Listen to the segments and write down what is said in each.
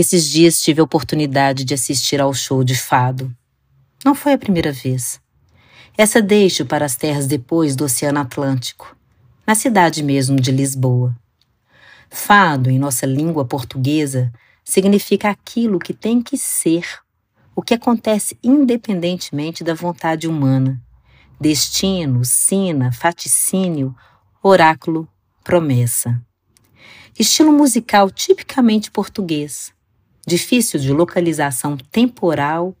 Esses dias tive a oportunidade de assistir ao show de fado. Não foi a primeira vez. Essa deixo para as terras depois do Oceano Atlântico, na cidade mesmo de Lisboa. Fado, em nossa língua portuguesa, significa aquilo que tem que ser, o que acontece independentemente da vontade humana. Destino, sina, faticínio, oráculo, promessa. Estilo musical tipicamente português, difícil de localização temporal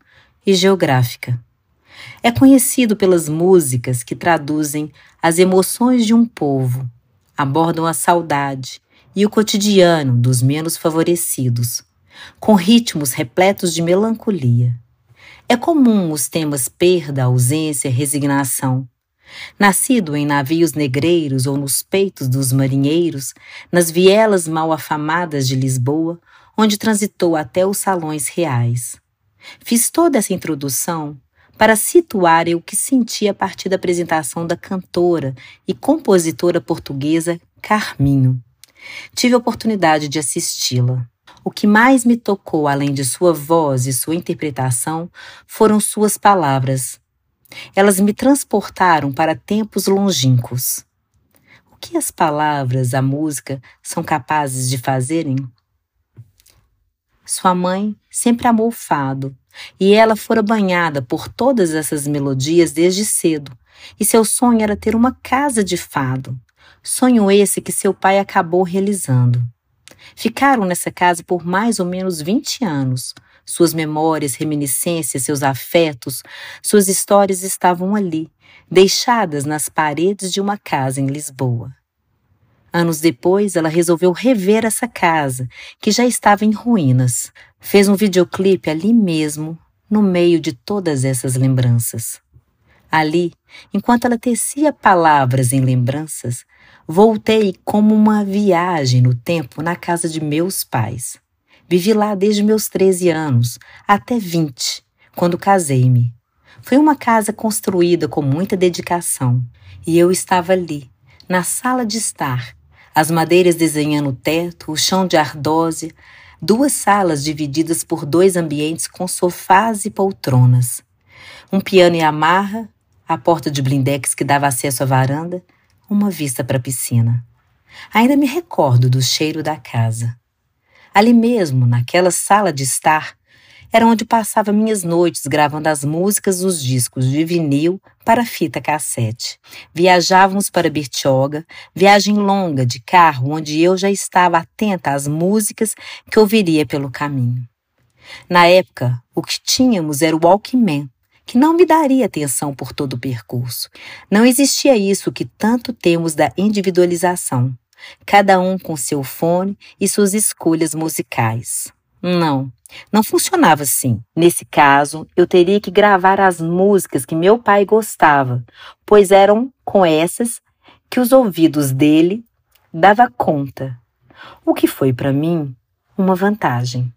e geográfica. É conhecido pelas músicas que traduzem as emoções de um povo, abordam a saudade e o cotidiano dos menos favorecidos, com ritmos repletos de melancolia. É comum os temas perda, ausência, resignação. Nascido em navios negreiros ou nos peitos dos marinheiros, nas vielas mal afamadas de Lisboa, onde transitou até os salões reais. Fiz toda essa introdução para situar o que senti a partir da apresentação da cantora e compositora portuguesa Carminho. Tive a oportunidade de assisti-la. O que mais me tocou, além de sua voz e sua interpretação, foram suas palavras. Elas me transportaram para tempos longínquos. O que as palavras, a música, são capazes de fazerem? Sua mãe sempre amou o fado, e ela fora banhada por todas essas melodias desde cedo, e seu sonho era ter uma casa de fado. Sonho esse que seu pai acabou realizando. Ficaram nessa casa por mais ou menos 20 anos. Suas memórias, reminiscências, seus afetos, suas histórias estavam ali, deixadas nas paredes de uma casa em Lisboa. Anos depois, ela resolveu rever essa casa, que já estava em ruínas. Fez um videoclipe ali mesmo, no meio de todas essas lembranças. Ali, enquanto ela tecia palavras em lembranças, voltei como uma viagem no tempo na casa de meus pais. Vivi lá desde meus 13 anos até 20, quando casei-me. Foi uma casa construída com muita dedicação e eu estava ali, na sala de estar, as madeiras desenhando o teto, o chão de ardósia, duas salas divididas por dois ambientes com sofás e poltronas, um piano e amarra, a porta de blindex que dava acesso à varanda uma vista para a piscina. Ainda me recordo do cheiro da casa. Ali mesmo, naquela sala de estar, era onde passava minhas noites gravando as músicas dos discos de vinil para fita cassete. Viajávamos para Bertioga, viagem longa de carro onde eu já estava atenta às músicas que ouviria pelo caminho. Na época, o que tínhamos era o Walkman, que não me daria atenção por todo o percurso. Não existia isso que tanto temos da individualização, cada um com seu fone e suas escolhas musicais. Não, não funcionava assim. Nesse caso, eu teria que gravar as músicas que meu pai gostava, pois eram com essas que os ouvidos dele dava conta, o que foi para mim uma vantagem.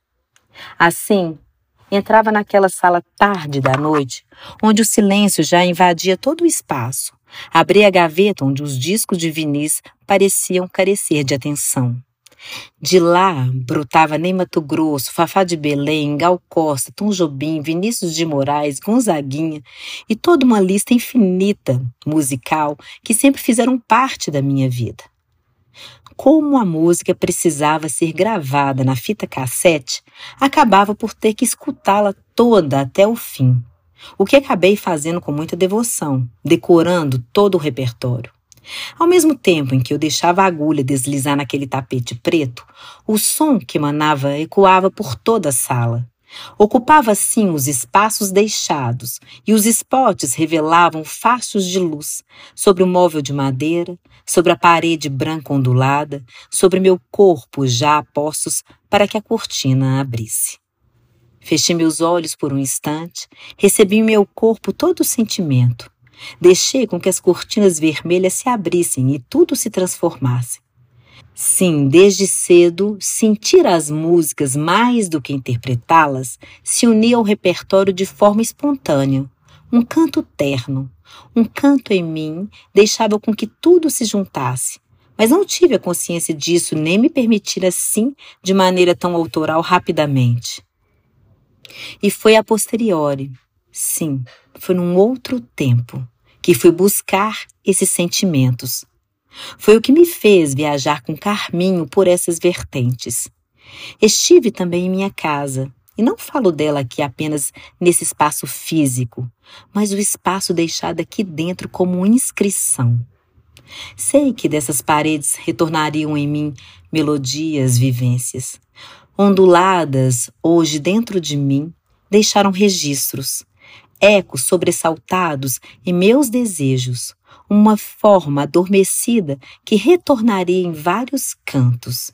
Assim, Entrava naquela sala tarde da noite, onde o silêncio já invadia todo o espaço. Abria a gaveta onde os discos de vinis pareciam carecer de atenção. De lá brotava Ney Mato Grosso, Fafá de Belém, Gal Costa, Tom Jobim, Vinícius de Moraes, Gonzaguinha e toda uma lista infinita musical que sempre fizeram parte da minha vida como a música precisava ser gravada na fita cassete, acabava por ter que escutá-la toda até o fim. O que acabei fazendo com muita devoção, decorando todo o repertório. Ao mesmo tempo em que eu deixava a agulha deslizar naquele tapete preto, o som que emanava ecoava por toda a sala. Ocupava assim os espaços deixados, e os spots revelavam fachos de luz sobre o móvel de madeira, sobre a parede branca ondulada, sobre meu corpo já a postos para que a cortina abrisse. Fechei meus olhos por um instante, recebi em meu corpo todo o sentimento. Deixei com que as cortinas vermelhas se abrissem e tudo se transformasse. Sim, desde cedo, sentir as músicas mais do que interpretá-las se unia ao repertório de forma espontânea, um canto terno, um canto em mim deixava com que tudo se juntasse, mas não tive a consciência disso nem me permitir assim de maneira tão autoral rapidamente. E foi a posteriori, sim, foi num outro tempo, que fui buscar esses sentimentos. Foi o que me fez viajar com Carminho por essas vertentes. Estive também em minha casa, e não falo dela aqui apenas nesse espaço físico, mas o espaço deixado aqui dentro como inscrição. Sei que dessas paredes retornariam em mim melodias, vivências. Onduladas, hoje dentro de mim, deixaram registros, ecos sobressaltados em meus desejos, uma forma adormecida que retornaria em vários cantos,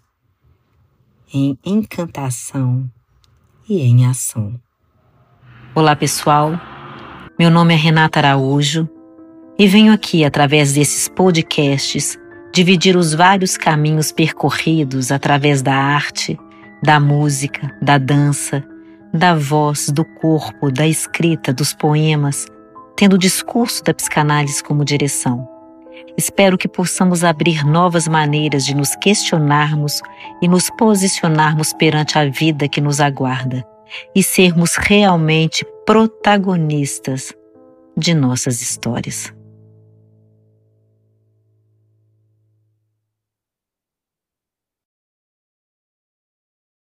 em encantação e em ação. Olá, pessoal. Meu nome é Renata Araújo e venho aqui, através desses podcasts, dividir os vários caminhos percorridos através da arte, da música, da dança da voz, do corpo, da escrita, dos poemas, tendo o discurso da psicanálise como direção. Espero que possamos abrir novas maneiras de nos questionarmos e nos posicionarmos perante a vida que nos aguarda e sermos realmente protagonistas de nossas histórias.